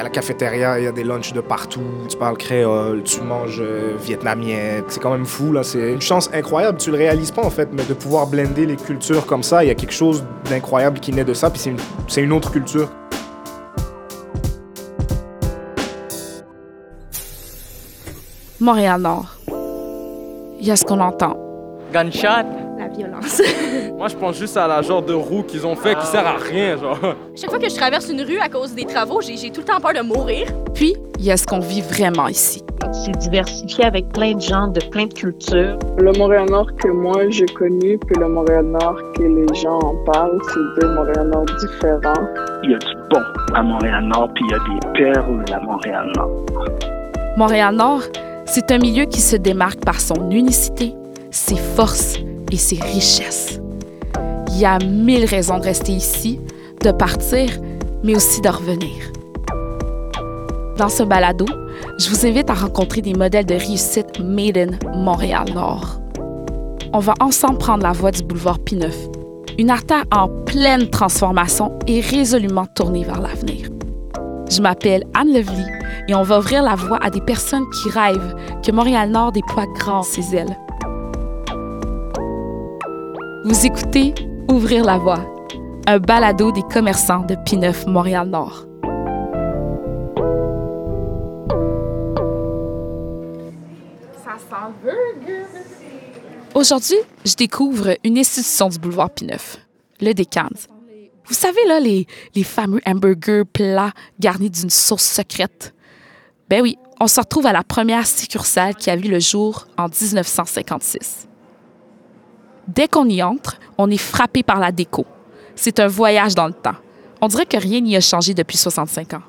À la cafétéria, il y a des lunchs de partout. Tu parles créole, tu manges euh, vietnamien. C'est quand même fou, là. C'est une chance incroyable. Tu le réalises pas, en fait, mais de pouvoir blender les cultures comme ça, il y a quelque chose d'incroyable qui naît de ça, puis c'est une, c'est une autre culture. Montréal-Nord. Il y a ce qu'on entend. Gunshot? Violence. Moi, je pense juste à la genre de roue qu'ils ont fait qui sert à rien, genre. Chaque fois que je traverse une rue à cause des travaux, j'ai j'ai tout le temps peur de mourir. Puis, il y a ce qu'on vit vraiment ici. C'est diversifié avec plein de gens, de plein de cultures. Le Montréal-Nord que moi j'ai connu, puis le Montréal-Nord que les gens en parlent, c'est deux Montréal-Nord différents. Il y a du bon à Montréal-Nord, puis il y a des perles à Montréal-Nord. Montréal-Nord, c'est un milieu qui se démarque par son unicité, ses forces et ses richesses. Il y a mille raisons de rester ici, de partir, mais aussi de revenir. Dans ce balado, je vous invite à rencontrer des modèles de réussite made in Montréal-Nord. On va ensemble prendre la voie du boulevard P9, une artère en pleine transformation et résolument tournée vers l'avenir. Je m'appelle Anne Levely et on va ouvrir la voie à des personnes qui rêvent que Montréal-Nord déploie grand ses ailes. Vous écoutez Ouvrir la voie, un balado des commerçants de P9 Montréal-Nord. Ça sent burger. Aujourd'hui, je découvre une institution du boulevard P9, le Décans. Vous savez, là, les, les fameux hamburgers plats garnis d'une sauce secrète. Ben oui, on se retrouve à la première succursale qui a vu le jour en 1956. Dès qu'on y entre, on est frappé par la déco. C'est un voyage dans le temps. On dirait que rien n'y a changé depuis 65 ans.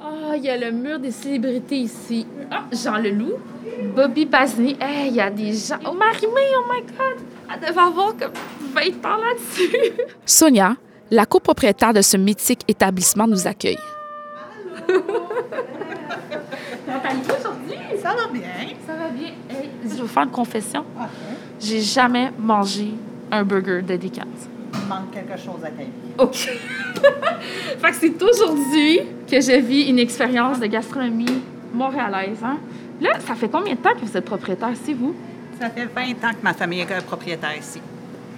Ah, il y a le mur des célébrités ici. Ah, Jean Leloup, Bobby Basney. Hey, il y a des gens. Oh, Marie-Mé, oh my God! Elle devait avoir comme 20 ans là-dessus. Sonia, la copropriétaire de ce mythique établissement, nous accueille. Ça va bien. Ça va bien. Hey, je vais vous faire une confession. J'ai jamais mangé un burger de. Il manque quelque chose à ta vie. OK. fait que c'est aujourd'hui que je vis une expérience de gastronomie montréalaise. Hein? Là, ça fait combien de temps que vous êtes propriétaire, c'est vous? Ça fait 20 ans que ma famille est propriétaire ici.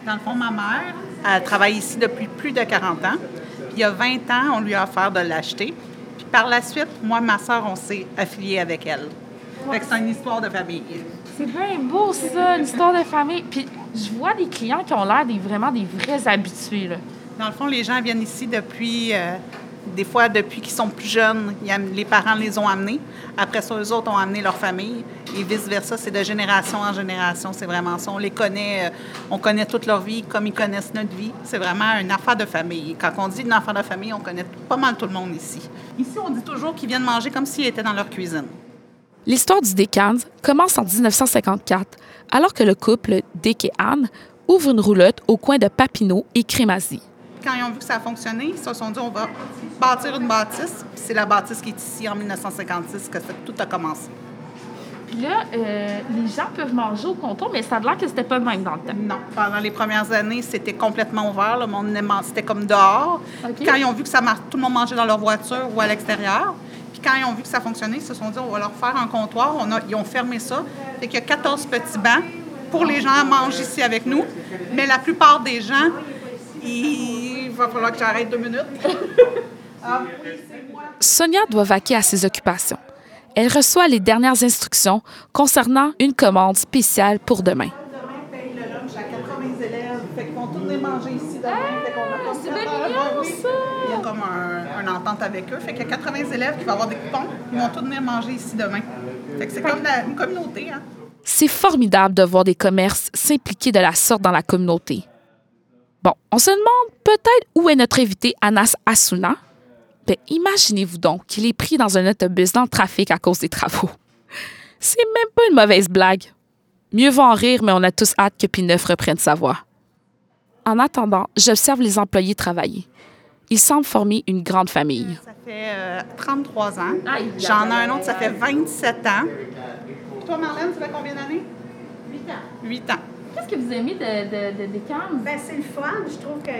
Dans le fond, ma mère, elle travaille ici depuis plus de 40 ans. Puis il y a 20 ans, on lui a offert de l'acheter. Puis par la suite, moi et ma soeur, on s'est affiliés avec elle. Fait que c'est une histoire de famille. C'est bien beau, ça, une histoire de famille. Puis je vois des clients qui ont l'air des, vraiment des vrais habitués. Là. Dans le fond, les gens viennent ici depuis, euh, des fois depuis qu'ils sont plus jeunes. Les parents les ont amenés. Après ça, eux autres ont amené leur famille. Et vice-versa, c'est de génération en génération. C'est vraiment ça. On les connaît, euh, on connaît toute leur vie comme ils connaissent notre vie. C'est vraiment une affaire de famille. Quand on dit une affaire de famille, on connaît pas mal tout le monde ici. Ici, on dit toujours qu'ils viennent manger comme s'ils étaient dans leur cuisine. L'histoire du Decans commence en 1954, alors que le couple Dick et Anne ouvre une roulotte au coin de Papineau et Crémazie. Quand ils ont vu que ça a fonctionné, ils se sont dit on va bâtir une bâtisse. Puis C'est la bâtisse qui est ici en 1956 que ça- tout a commencé. Puis là, euh, les gens peuvent manger au comptoir, mais ça a l'air que c'était pas le même dans le temps. Non, pendant les premières années, c'était complètement ouvert. Le monde aimait- c'était comme dehors. Quand ils ont vu que ça marche, tout le monde mangeait dans leur voiture ou à l'extérieur. Quand ils ont vu que ça fonctionnait, ils se sont dit on va leur faire un comptoir. On a- ils ont fermé ça. Fait qu'il y a 14 petits bancs pour les gens à manger ici avec nous. Mais la plupart des gens, il va falloir que j'arrête deux minutes. Ah. Sonia doit vaquer à ses occupations. Elle reçoit les dernières instructions concernant une commande spéciale pour demain. Demain, paye le lunch à 80 élèves. Fait qu'ils vont tous venir manger ici demain. Fait qu'on a comme c'est fait, bien ah, mignon, oui. ça! Il y a comme un, une avec eux. Fait qu'il y a 80 élèves qui vont avoir des coupons. Ils vont venir manger ici demain. Fait que c'est comme une communauté, hein? C'est formidable de voir des commerces s'impliquer de la sorte dans la communauté. Bon, on se demande peut-être où est notre invité Anas Asuna. Ben, imaginez-vous donc qu'il est pris dans un autobus dans le trafic à cause des travaux. C'est même pas une mauvaise blague. Mieux vaut en rire, mais on a tous hâte que P9 reprenne sa voix. En attendant, j'observe les employés travailler. Ils semblent former une grande famille. Ça fait euh, 33 ans. Aïe, J'en ai un autre, ça fait 27 ans. Toi, Marlène, ça fait combien d'années? 8 ans. 8 ans. Qu'est-ce que vous aimez de, de, de, des camps? Ben, c'est le fun. Je trouve que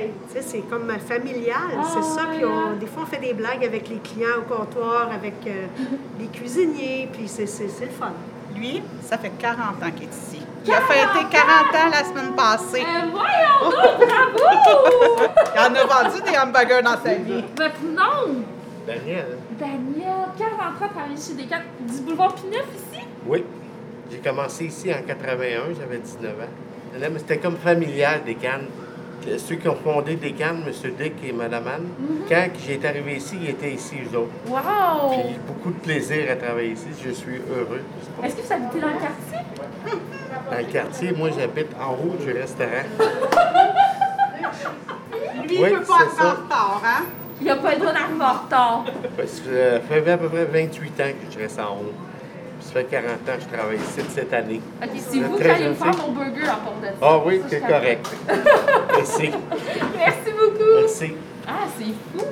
c'est comme familial. Ah, c'est ça. Puis on- des fois, on fait des blagues avec les clients au comptoir, avec euh, les cuisiniers. Puis c'est c'est- c'est le fun. Lui, ça fait 40 ans qu'il est ici. Il a fêté 40 ans la semaine passée. Euh, voyons donc, bravo! Il en a vendu des hamburgers dans sa vie. Votre nom? Daniel. Daniel, 40 ans, chez des du boulevard Pineuf ici? Oui. J'ai commencé ici en 81, j'avais 19 ans. C'était comme familial des cannes. Euh, Ceux qui ont fondé des cannes, M. Dick et Mme Anne, quand j'ai été arrivé ici, ils étaient ici, eux autres. Wow! Puis beaucoup de plaisir à travailler ici. Je suis heureux. Pas- Est-ce que vous habitez dans le quartier? Dans le quartier, moi, j'habite en haut du restaurant. Lui, Oui, il peut pas c'est être ça. en retard, hein? Il n'a pas le droit d'arriver en retard. Parce que ça fait à peu près 28 ans que je reste en haut. Ça fait 40 ans que je travaille ici cette année. OK, c'est Vous qui allez me faire mon burger en part de ça. Ah oui, c'est correct. Merci. Merci beaucoup. Merci. Ah, c'est fou,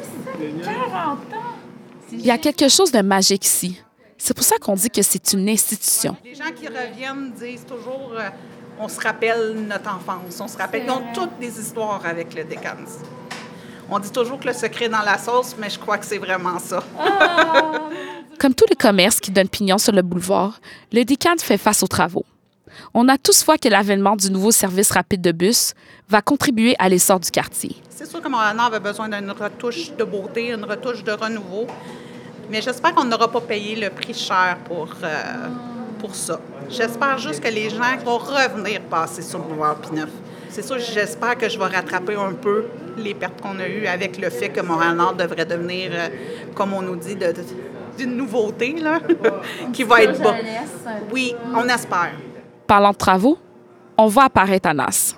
ça. 40 ans. Il y a quelque chose de magique ici. C'est pour ça qu'on dit que c'est une institution. Les gens qui reviennent disent toujours euh, on se rappelle notre enfance, on se rappelle. Ils ont toutes des histoires avec le Décans. On dit toujours que le secret est dans la sauce, mais je crois que c'est vraiment ça. Comme tous les commerces qui donnent pignon sur le boulevard, le Décan fait face aux travaux. On a tous foi que l'avènement du nouveau service rapide de bus va contribuer à l'essor du quartier. C'est sûr que Montréal avait besoin d'une retouche de beauté, une retouche de renouveau. Mais j'espère qu'on n'aura pas payé le prix cher pour, euh, pour ça. J'espère juste que les gens vont revenir passer sur le boulevard Pineuf. C'est sûr, j'espère que je vais rattraper un peu les pertes qu'on a eues avec le fait que Montréal-Nord devrait devenir, euh, comme on nous dit, de- d'une nouveauté, là, qui va être bas. Oui, on espère. Parlant de travaux, on voit apparaître Anas.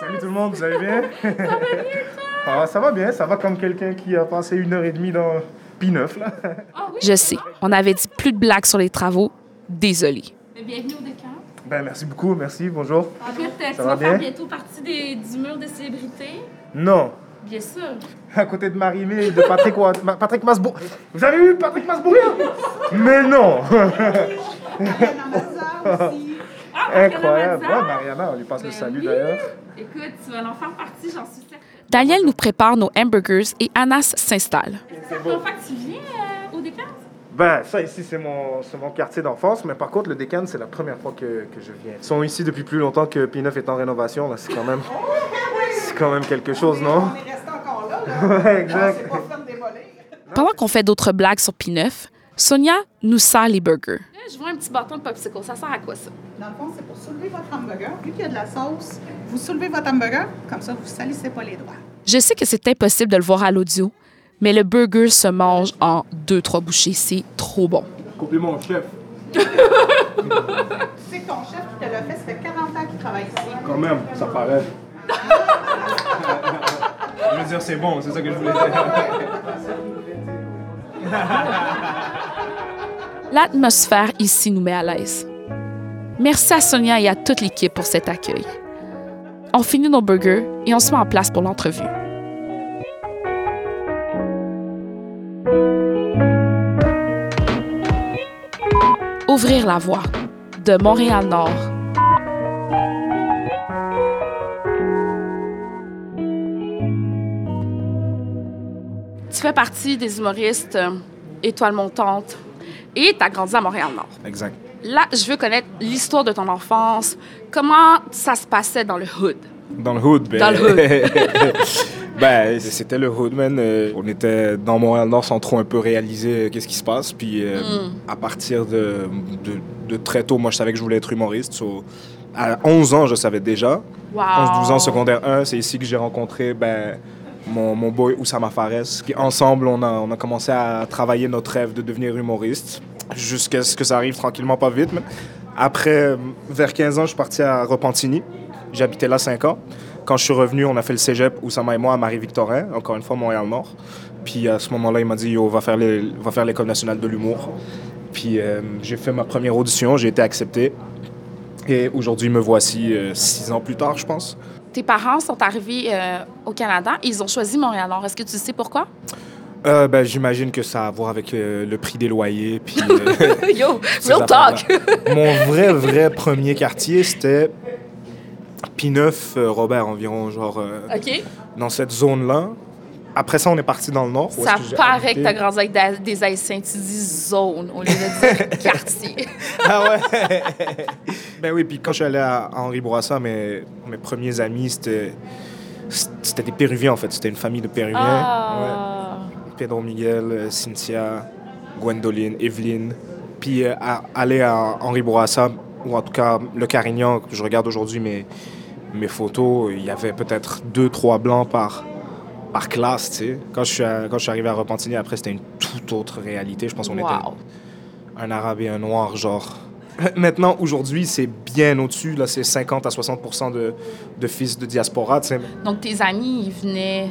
Salut tout le monde, vous allez bien? Ça va bien, ah, Ça va bien, ça va comme quelqu'un qui a passé une heure et demie dans P9, là. Je sais, on avait dit plus de blagues sur les travaux. Désolé. Mais bienvenue au Décan. Ben, merci beaucoup, merci, bonjour. Écoute, euh, tu Ça vas va faire bien? bientôt partie des, du mur des célébrités. Non, Bien sûr. à côté de Marie-Mé et de Patrick, Patrick Masbourg. Vous avez vu Patrick Masbourien? Mais non! Incroyable. Mariana Ouais, Mariana, on lui passe le Ben salut oui. d'ailleurs. Écoute, tu vas en faire partie, j'en suis certaine. Daniel nous prépare nos hamburgers et Anas s'installe. C'est la première fois que tu viens euh, au Décan? Ben, ça ici, c'est mon, c'est mon quartier d'enfance, mais par contre, le Décan, c'est la première fois que, que je viens. Ils sont ici depuis plus longtemps que P9 est en rénovation, là. C'est quand même. C'est quand même quelque chose, non? On est resté encore là, Ouais, exact. C'est pas fait démolir. Pendant qu'on fait d'autres blagues sur P9, Sonia nous sert les burgers. Là, je vois un petit bâton de popsicle. Ça sert à quoi, ça? Dans le fond, c'est pour soulever votre hamburger. Vu qu'il y a de la sauce, vous soulevez votre hamburger, comme ça, vous ne salissez pas les doigts. Je sais que c'est impossible de le voir à l'audio, mais le burger se mange en deux, trois bouchées. C'est trop bon. Compliment au chef. Tu sais que ton chef qui te l'a fait, ça fait 40 ans qu'il travaille ici. Quand même, ça paraît. Je veux dire, c'est bon, c'est ça que je voulais dire. L'atmosphère ici nous met à l'aise. Merci à Sonia et à toute l'équipe pour cet accueil. On finit nos burgers et on se met en place pour l'entrevue. Ouvrir la voie de Montréal-Nord. Tu fais partie des humoristes euh, étoiles montantes et tu as grandi à Montréal-Nord. Exact. Là, je veux connaître l'histoire de ton enfance. Comment ça se passait dans le hood? Dans le hood, ben. Dans le hood. ben, c'était le hood, man. Euh, on était dans Montréal-Nord sans trop un peu réaliser euh, qu'est-ce qui se passe. Puis euh, Mm. à partir de, de, de très tôt, moi, je savais que je voulais être humoriste. So, à 11 ans, je savais déjà. Wow. 11-12 ans, secondaire 1, c'est ici que j'ai rencontré ben, mon, mon boy Oussama Fares. Ensemble, on a, on a commencé à travailler notre rêve de devenir humoriste. Jusqu'à ce que ça arrive tranquillement, pas vite. mais Après, vers 15 ans, je suis parti à Repentigny. J'habitais là 5 ans. Quand je suis revenu, on a fait le cégep, Oussama et moi, à Marie-Victorin, encore une fois, Montréal-Nord. Puis à ce moment-là, il m'a dit, Yo, va faire les- va faire l'école nationale de l'humour. Puis euh, j'ai fait ma première audition, j'ai été accepté. Et aujourd'hui, me voici euh, six ans plus tard, je pense. Tes parents sont arrivés euh, au Canada. Ils ont choisi Montréal-Nord. Est-ce que tu sais pourquoi? Euh, ben, J'imagine que ça a à voir avec euh, le prix des loyers. Puis, Yo, real talk! Mon vrai, vrai premier quartier, c'était P9, euh, Robert, environ, genre, OK. dans cette zone-là. Après ça, on est parti dans le nord. Ça paraît que t'as grandi avec des Haïtiens. Tu dis zone au lieu de dire quartier. Ah ouais? ben oui, puis quand je suis allé à Henri Bourassa, mes, mes premiers amis, c'était c'était des Péruviens, en fait. C'était une famille de Péruviens. Ah. Ouais. Pedro Miguel, euh, Cynthia, Gwendoline, Evelyne. Puis euh, à- aller à Henri Bourassa, ou en tout cas le Carignan, que je regarde aujourd'hui mes, mes photos, il y avait peut-être deux, trois blancs par, par classe, tu sais. Quand je suis à- quand je suis arrivé à Repentigny, après, c'était une toute autre réalité. Je pense qu'on était un arabe et un noir, genre. Maintenant, aujourd'hui, c'est bien au-dessus. Là, c'est 50 à 60 de, de fils de diaspora, tu sais. Donc, tes amis, ils venaient.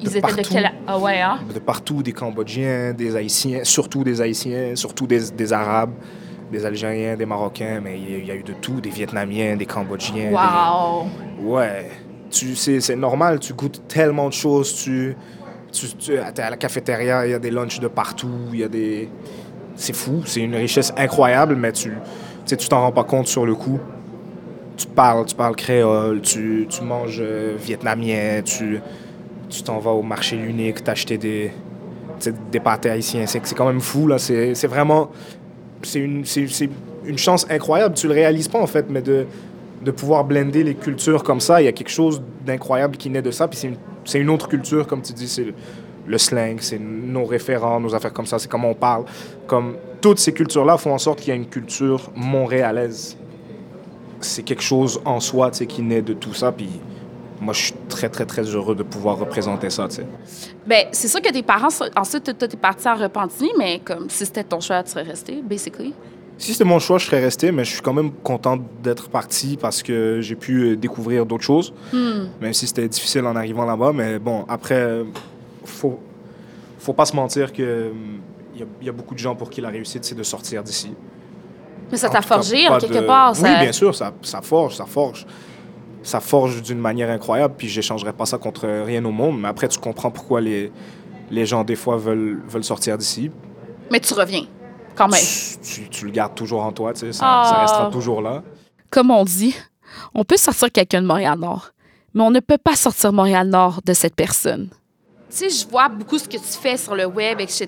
Ils De étaient de partout. quel. Ah ouais, hein? de partout, des Cambodgiens, des Haïtiens, surtout des Haïtiens, surtout des, des Arabes, des Algériens, des Marocains, mais il y, a- eu de tout, des Vietnamiens, des Cambodgiens. des- Wow! Ouais. Tu, c'est, normal, tu goûtes tellement de choses. Tu, tu, tu t'es à la cafétéria, il y a des lunchs de partout, il y a des... C'est fou, c'est une richesse incroyable, mais tu tu t'en rends pas compte sur le coup. Tu parles, tu parles créole, tu, tu manges euh, vietnamien, tu tu t'en vas au marché l'unique, t'acheter des, des pâtés haïtiens. C'est, quand même fou, là. C'est, vraiment... C'est une, une chance incroyable. Tu le réalises pas, en fait, mais de, de pouvoir blender les cultures comme ça, il y a quelque chose d'incroyable qui naît de ça. Puis c'est une, une autre culture, comme tu dis, c'est le, le slang, c'est nos référents, nos affaires comme ça, c'est comment on parle. Comme toutes ces cultures-là font en sorte qu'il y a une culture montréalaise. C'est quelque chose en soi, tu sais, qui naît de tout ça. Puis moi, je suis très, très, très heureux de pouvoir représenter ça, tu sais. Ben, c'est sûr que tes parents, ensuite, toi, t'es parti à Repentigny, mais comme si c'était ton choix, tu serais resté, basically. Si c'était mon choix, je serais resté, mais je suis quand même content d'être parti parce que j'ai pu euh, découvrir d'autres choses, Hmm. même si c'était difficile en arrivant là-bas. Mais bon, après, euh, faut, faut pas se mentir que il y, a- y a beaucoup de gens pour qui la réussite, c'est de sortir d'ici. Mais ça t'a forgé, en quelque de- part. Oui, ça- bien sûr, ça, ça forge, ça forge. Ça forge d'une manière incroyable, puis j'échangerais pas ça contre rien au monde. Mais après, tu comprends pourquoi les, les gens, des fois, veulent, veulent sortir d'ici. Mais tu reviens, quand même. Tu, tu le gardes toujours en toi, tu sais, ça, Ah. ça restera toujours là. Comme on dit, on peut sortir quelqu'un de Montréal-Nord, mais on ne peut pas sortir Montréal-Nord de cette personne. Tu sais, je vois beaucoup ce que tu fais sur le web, etc.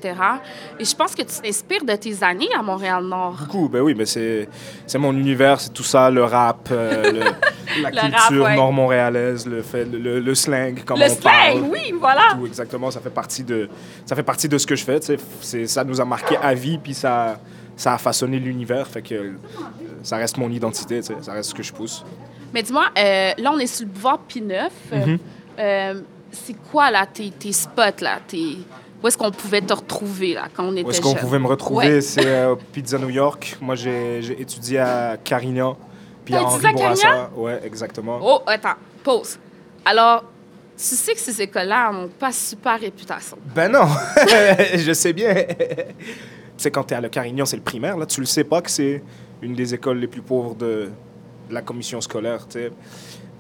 Et je pense que tu t'inspires de tes années à Montréal-Nord. Beaucoup, ben oui, mais c'est, c'est mon univers, c'est tout ça, le rap, euh, le- la Le culture ouais. nord-montréalaise, le, fait, le, le slang, comment Le on parle. slang, oui, voilà. Tout, exactement, ça fait partie de, ça fait partie de ce que je fais, tu sais. C'est, ça nous a marqué à vie, puis ça, ça a façonné l'univers, fait que euh, ça reste mon identité, tu sais, ça reste ce que je pousse. Mais dis-moi, euh, là, on est sur le boulevard P9. Euh, Mhm. euh, c'est quoi, là, tes, tes spots, là? Tes... Où est-ce qu'on pouvait te retrouver, là, quand on était Où est-ce qu'on jeune? pouvait me retrouver? Ouais. C'est euh, Pizza New York. Moi, j'ai, j'ai étudié à Carignan, puis à Henri Bourassa. Ouais, exactement. Oh, attends, pause. Alors, tu sais que ces écoles-là n'ont pas super réputation. Ben non, je sais bien. tu sais, quand t'es à Le Carignan, c'est le primaire, là, tu le sais pas que c'est une des écoles les plus pauvres de la commission scolaire, tu sais.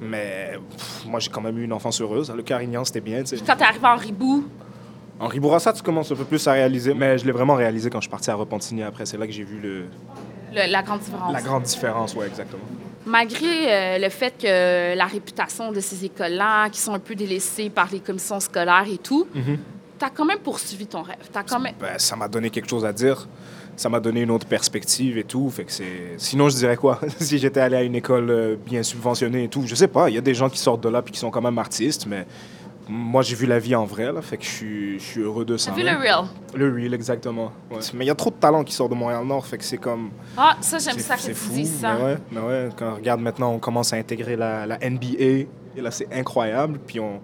Mais pff, moi, j'ai quand même eu une enfance heureuse. Le Carignan, c'était bien, tu sais. Quand t'es arrivé en Ribou, Henri Bourassa, tu commences un peu plus à réaliser, mais je l'ai vraiment réalisé quand je suis parti à Repentigny après. C'est là que j'ai vu le, le- la grande différence. la grande différence, ouais, exactement. Malgré euh, le fait que la réputation de ces écoles-là, qui sont un peu délaissées par les commissions scolaires et tout, Mhm. t'as quand même poursuivi ton rêve. T'as quand même... Ben, ça m'a donné quelque chose à dire. Ça m'a donné une autre perspective et tout. Fait que c'est... Sinon, je dirais quoi? si j'étais allé à une école euh, bien subventionnée et tout, je sais pas. Il y a des gens qui sortent de là puis qui sont quand même artistes, mais moi, j'ai vu la vie en vrai, là. Fait que je suis, je suis heureux de ça. T'as vu le real? Le real, exactement. ouais. Mais il y a trop de talents qui sortent de Montréal-Nord, fait que c'est comme... Ah, ça, j'aime ça que tu fou, dises ça. Mais ouais, mais ouais, quand on regarde maintenant, on commence à intégrer la, la NBA. Et là, c'est incroyable. Puis on...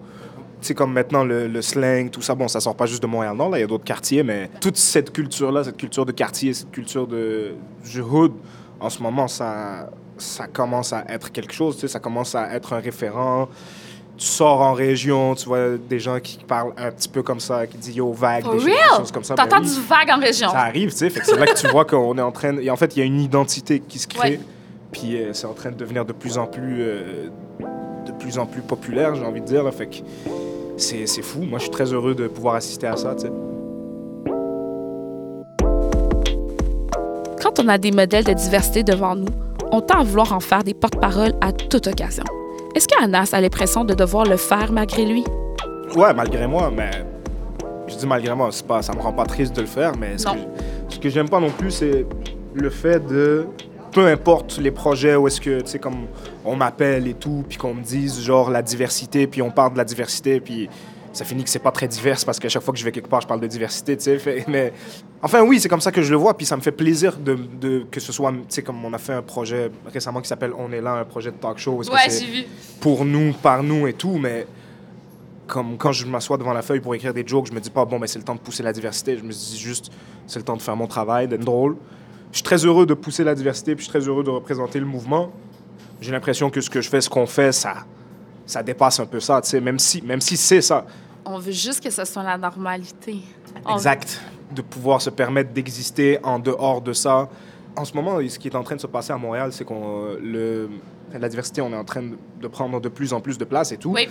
Sais, comme maintenant, le, le slang, tout ça, bon, ça sort pas juste de Montréal-Nord, là, il y a d'autres quartiers, mais toute cette culture-là, cette culture de quartier, cette culture de, du hood, en ce moment, ça, ça commence à être quelque chose, tu sais, ça commence à être un référent. Tu sors en région, tu vois des gens qui parlent un petit peu comme ça, qui disent yo vague, des, choses- des real? choses comme ça. Ben T'entends oui. du vague en région? Ça arrive, tu sais. C'est là que tu vois qu'on est en train. de- Et en fait, il y a une identité qui se crée. Puis euh, c'est en train de devenir de plus en plus, euh, de plus en plus populaire, j'ai envie de dire. Là. Fait que c'est fou. Moi, je suis très heureux de pouvoir assister à ça. Quand on a des modèles de diversité devant nous, on tend à vouloir en faire des porte-paroles à toute occasion. Est-ce qu'Anas a l'impression de devoir le faire malgré lui? Ouais, malgré moi, mais. Je dis malgré moi, pas, ça me rend pas triste de le faire, mais ce Non. que j'aime pas non plus, c'est le fait de. Peu importe les projets où est-ce que, tu sais, comme on m'appelle et tout, puis qu'on me dise, genre, la diversité, puis on parle de la diversité, puis ça finit que c'est pas très divers parce qu'à chaque fois que je vais quelque part, je parle de diversité, tu sais. Mais enfin, oui, c'est comme ça que je le vois, puis ça me fait plaisir de, de- que ce soit, tu sais, comme on a fait un projet récemment qui s'appelle On est là, un projet de talk show. Ouais, c'est- j'ai vu. pour nous, par nous et tout, mais comme quand je m'assois devant la feuille pour écrire des jokes, je me dis pas, bon, ben, c'est le temps de pousser la diversité. Je me dis juste, c'est le temps de faire mon travail, d'être drôle. Je suis très heureux de pousser la diversité, puis je suis très heureux de représenter le mouvement. J'ai l'impression que ce que je fais, ce qu'on fait, ça, ça dépasse un peu ça, tu sais, même si, même si c'est ça. On veut juste que ce soit la normalité. Exact. De pouvoir se permettre d'exister en dehors de ça. En ce moment, ce qui est en train de se passer à Montréal, c'est qu'on le la diversité, on est en train de- de prendre de plus en plus de place et tout. Oui.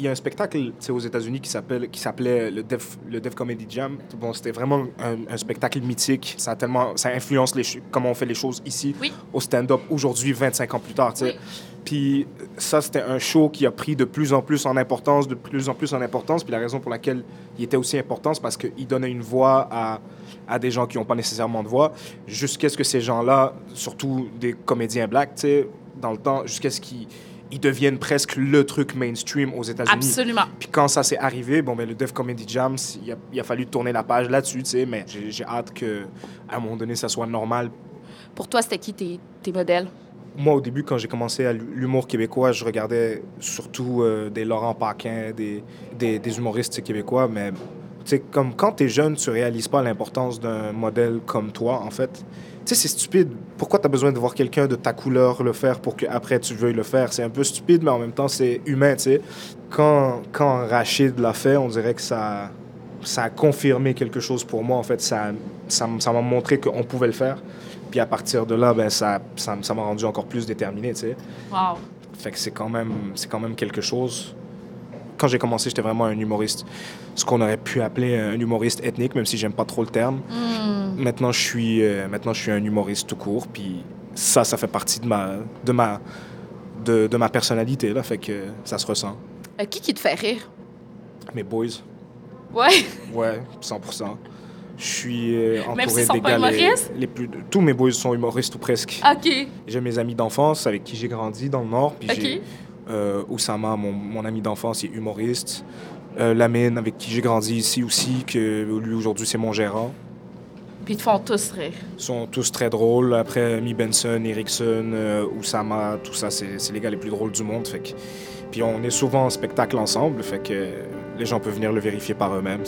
Il y a un spectacle aux États-Unis qui s'appelle qui s'appelait le Def le Def Comedy Jam. Bon, c'était vraiment un, un spectacle mythique. Ça a tellement ça influence les comment on fait les choses ici Oui. au stand-up aujourd'hui 25 ans plus tard, sais. Puis ça c'était un show qui a pris de plus en plus en importance, de plus en plus en importance, puis la raison pour laquelle il était aussi important c'est parce qu'il donnait une voix à à des gens qui n'ont pas nécessairement de voix, jusqu'à ce que ces gens-là, surtout des comédiens blacks, tu sais, dans le temps, jusqu'à ce qu'ils ils deviennent presque le truc mainstream aux États-Unis. Absolument. Puis quand ça s'est arrivé, bon, ben, le Def Comedy Jam, il a, il a fallu tourner la page là-dessus, tu sais, mais j'ai hâte que à un moment donné, ça soit normal. Pour toi, c'était qui tes, tes modèles? Moi, au début, quand j'ai commencé à l'humour québécois, je regardais surtout euh, des Laurent Paquin, des, des, des humoristes québécois, mais sais, comme quand t'es jeune, tu réalises pas l'importance d'un modèle comme toi, en fait. Tu sais, c'est stupide. Pourquoi tu as besoin de voir quelqu'un de ta couleur le faire pour qu'après tu veuilles le faire? C'est un peu stupide, mais en même temps, c'est humain, tu sais. Quand, quand Rachid l'a fait, on dirait que ça, ça a confirmé quelque chose pour moi. En fait, ça ça m'a montré qu'on pouvait le faire. Puis à partir de là, ben, ça ça m'a rendu encore plus déterminé, tu sais. Wow. Fait que c'est quand même, quand même quelque chose. Quand j'ai commencé, j'étais vraiment un humoriste, ce qu'on aurait pu appeler un humoriste ethnique, même si j'aime pas trop le terme. Hmm. Maintenant, je suis, euh, maintenant, je suis un humoriste tout court, puis ça, ça fait partie de ma, de ma, de, de ma personnalité là, fait que ça se ressent. Euh, qui qui te fait rire? Mes boys, Ouais. ouais, 100%. Je suis euh, entouré sont des gars les, plus, tous mes boys sont humoristes ou presque. OK. J'ai mes amis d'enfance avec qui j'ai grandi dans le Nord. Puis OK. j'ai Oussama, mon, mon ami d'enfance, est humoriste. Euh, Lamine, avec qui j'ai grandi ici aussi, que lui aujourd'hui c'est mon gérant. Puis ils te font tous rire. Ils sont tous très drôles. Après, Mi Benson, Erickson, euh, Oussama, tout ça, c'est les gars les plus drôles du monde. Fait que... Puis on est souvent en spectacle ensemble, fait que les gens peuvent venir le vérifier par eux-mêmes.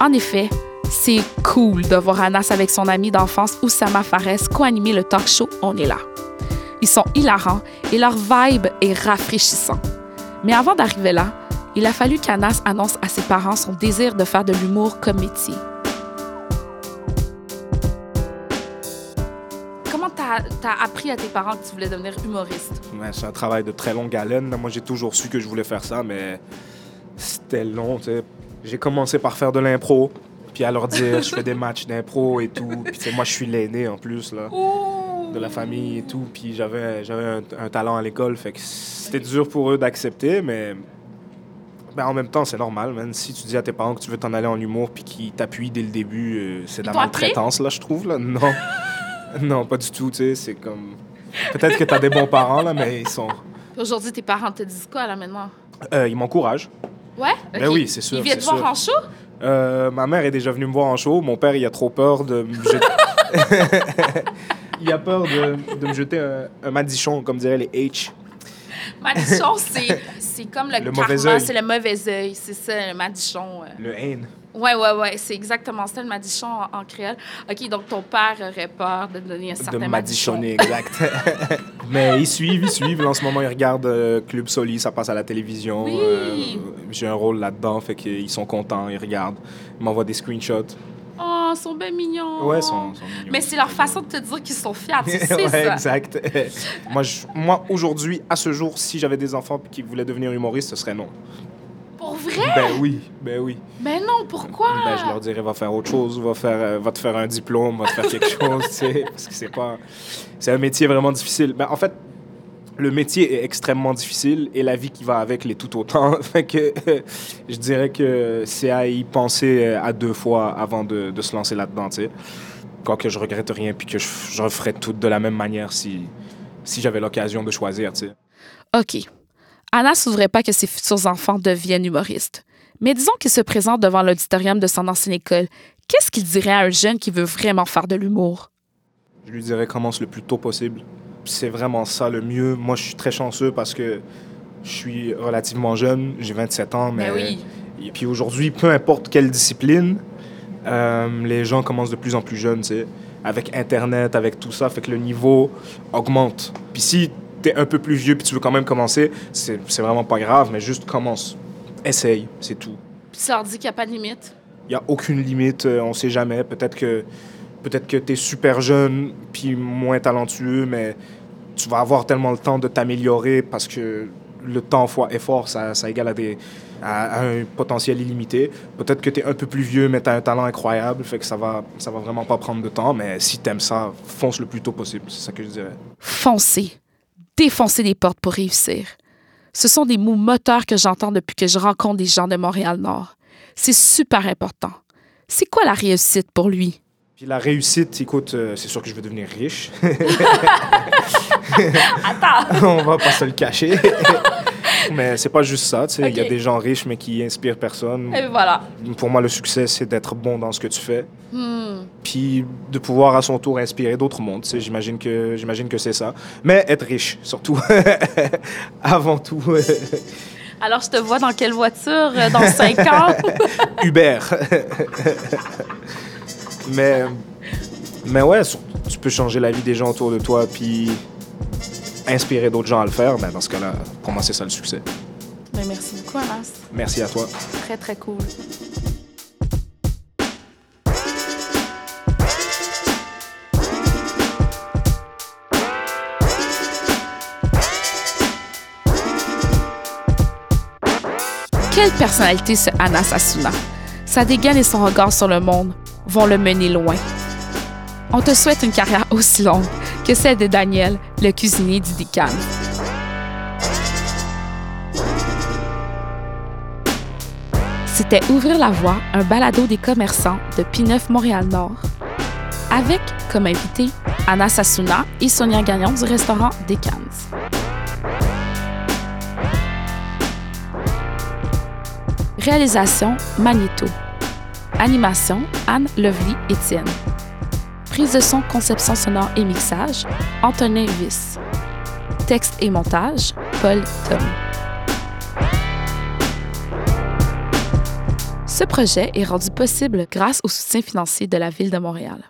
En effet, c'est cool de voir Anas avec son ami d'enfance Oussama Fares co-animer le talk show On est là. Ils sont hilarants et leur vibe est rafraîchissant. Mais avant d'arriver là, il a fallu qu'Anas annonce à ses parents son désir de faire de l'humour comme métier. Comment t'as as appris à tes parents que tu voulais devenir humoriste? Ouais, c'est un travail de très longue haleine. Moi, j'ai toujours su que je voulais faire ça, mais c'était long. J'ai commencé par faire de l'impro, puis à leur dire, je fais des matchs d'impro et tout. Puis moi, je suis l'aîné en plus là, de la famille et tout. Puis j'avais j'avais un, un talent à l'école, fait que c'était dur pour eux d'accepter, mais ben, en même temps, c'est normal. Man. Si tu dis à tes parents que tu veux t'en aller en humour, puis qu'ils t'appuient dès le début, euh, c'est de la maltraitance là, je trouve là. Non, non, pas du tout. Tu sais, c'est comme peut-être que t'as des bons parents là, mais ils sont Aujourd'hui, tes parents te disent quoi là maintenant? euh, ils m'encouragent. Ouais? Ben oui, c'est sûr, Ils viennent te voir en show? Euh, ma mère est déjà venue me voir en show. Mon père, il a trop peur de. il a peur de, de me jeter un, un madichon, comme diraient les H. Madichon, c'est comme le, Le mauvais karma, c'est le mauvais œil. C'est ça, le madichon. euh. Le haine. Ouais, ouais, ouais, c'est exactement ça, le madichon en, en créole. OK, donc ton père aurait peur de donner un certain De madichon. madichonner, exact. Mais ils suivent, ils suivent. Là, en ce moment, ils regardent euh, Club Soli, ça passe à la télévision. Oui. Euh, J'ai un rôle là-dedans, fait qu'ils sont contents, ils regardent. Ils m'envoient des screenshots. Oh, ils sont bien mignons. Ouais, ils sont, sont mignons. Mais c'est leur façon de te dire qu'ils sont fiers, tu sais ouais, ça. exact. moi, je- moi aujourd'hui, à ce jour, si j'avais des enfants qui voulaient devenir humoristes, ce serait non. Pour vrai? Ben oui, ben oui. Mais non, pourquoi? Ben, je leur dirais, va faire autre chose, va, faire, euh, va te faire un diplôme, va te faire quelque chose, tu sais, parce que c'est pas... C'est un métier vraiment difficile. Ben, en fait, le métier est extrêmement difficile et la vie qui va avec l'est tout autant. fait que je dirais que c'est à y penser euh, à deux fois avant de, de se lancer là-dedans, tu sais. Quoique je regrette rien puis que je, je referais tout de la même manière si, si j'avais l'occasion de choisir, tu sais. OK. Anna ne voudrait pas que ses futurs enfants deviennent humoristes. Mais disons qu'il se présente devant l'auditorium de son ancienne école. Qu'est-ce qu'il dirait à un jeune qui veut vraiment faire de l'humour? Je lui dirais commence le plus tôt possible. C'est vraiment ça le mieux. Moi, je suis très chanceux parce que je suis relativement jeune, j'ai 27 ans, mais... Ben oui. Et puis aujourd'hui, peu importe quelle discipline, euh, les gens commencent de plus en plus jeunes, tu sais. Avec Internet, avec tout ça, fait que le niveau augmente. Puis si t'es un peu plus vieux puis tu veux quand même commencer, c'est vraiment pas grave, mais juste commence. Essaye, c'est tout. Puis ça leur dit qu'il n'y a pas de limite? Il n'y a aucune limite, euh, on sait jamais. Peut-être que, peut-être que tu es super jeune puis moins talentueux, mais tu vas avoir tellement le temps de t'améliorer parce que le temps fois effort, ça, ça égale à, des, à, un potentiel illimité. Peut-être que tu es un peu plus vieux, mais tu as un talent incroyable, fait que ça va, ça va vraiment pas prendre de temps, mais si tu aimes ça, fonce le plus tôt possible, c'est ça que je dirais. Foncer. Défoncer des portes pour réussir. Ce sont des mots moteurs que j'entends depuis que je rencontre des gens de Montréal-Nord. C'est super important. C'est quoi la réussite pour lui? Puis la réussite, écoute, euh, c'est sûr que je veux devenir riche. Attends! On va pas se le cacher. mais c'est pas juste ça, tu sais. Il y a des gens riches, mais qui inspirent personne. Et voilà. Pour moi, le succès, c'est d'être bon dans ce que tu fais. Hmm. Puis de pouvoir à son tour inspirer d'autres mondes. tu sais. J'imagine que, j'imagine que c'est ça. Mais être riche, surtout. Avant tout. Alors, je te vois dans quelle voiture euh, dans cinq ans? Uber. Mais, mais ouais, tu peux changer la vie des gens autour de toi, puis inspirer d'autres gens à le faire. Ben, dans ce cas-là, pour moi, c'est ça le succès. Ben, merci beaucoup, Anas. Merci à toi. Très, très cool. Quelle personnalité ce Anas Asuna? Sa dégaine et son regard sur le monde vont le mener loin. On te souhaite une carrière aussi longue que celle de Daniel, le cuisinier du Dican. C'était Ouvrir la voie, un balado des commerçants de P9 Montréal-Nord. Avec comme invité Anna Sassouna et Sonia Gagnon du restaurant Decans. Réalisation Magneto. Animation Anne Lovely Étienne. Prise de son, conception sonore et mixage Antonin Viss. Texte et montage Paul Tom. Ce projet est rendu possible grâce au soutien financier de la Ville de Montréal.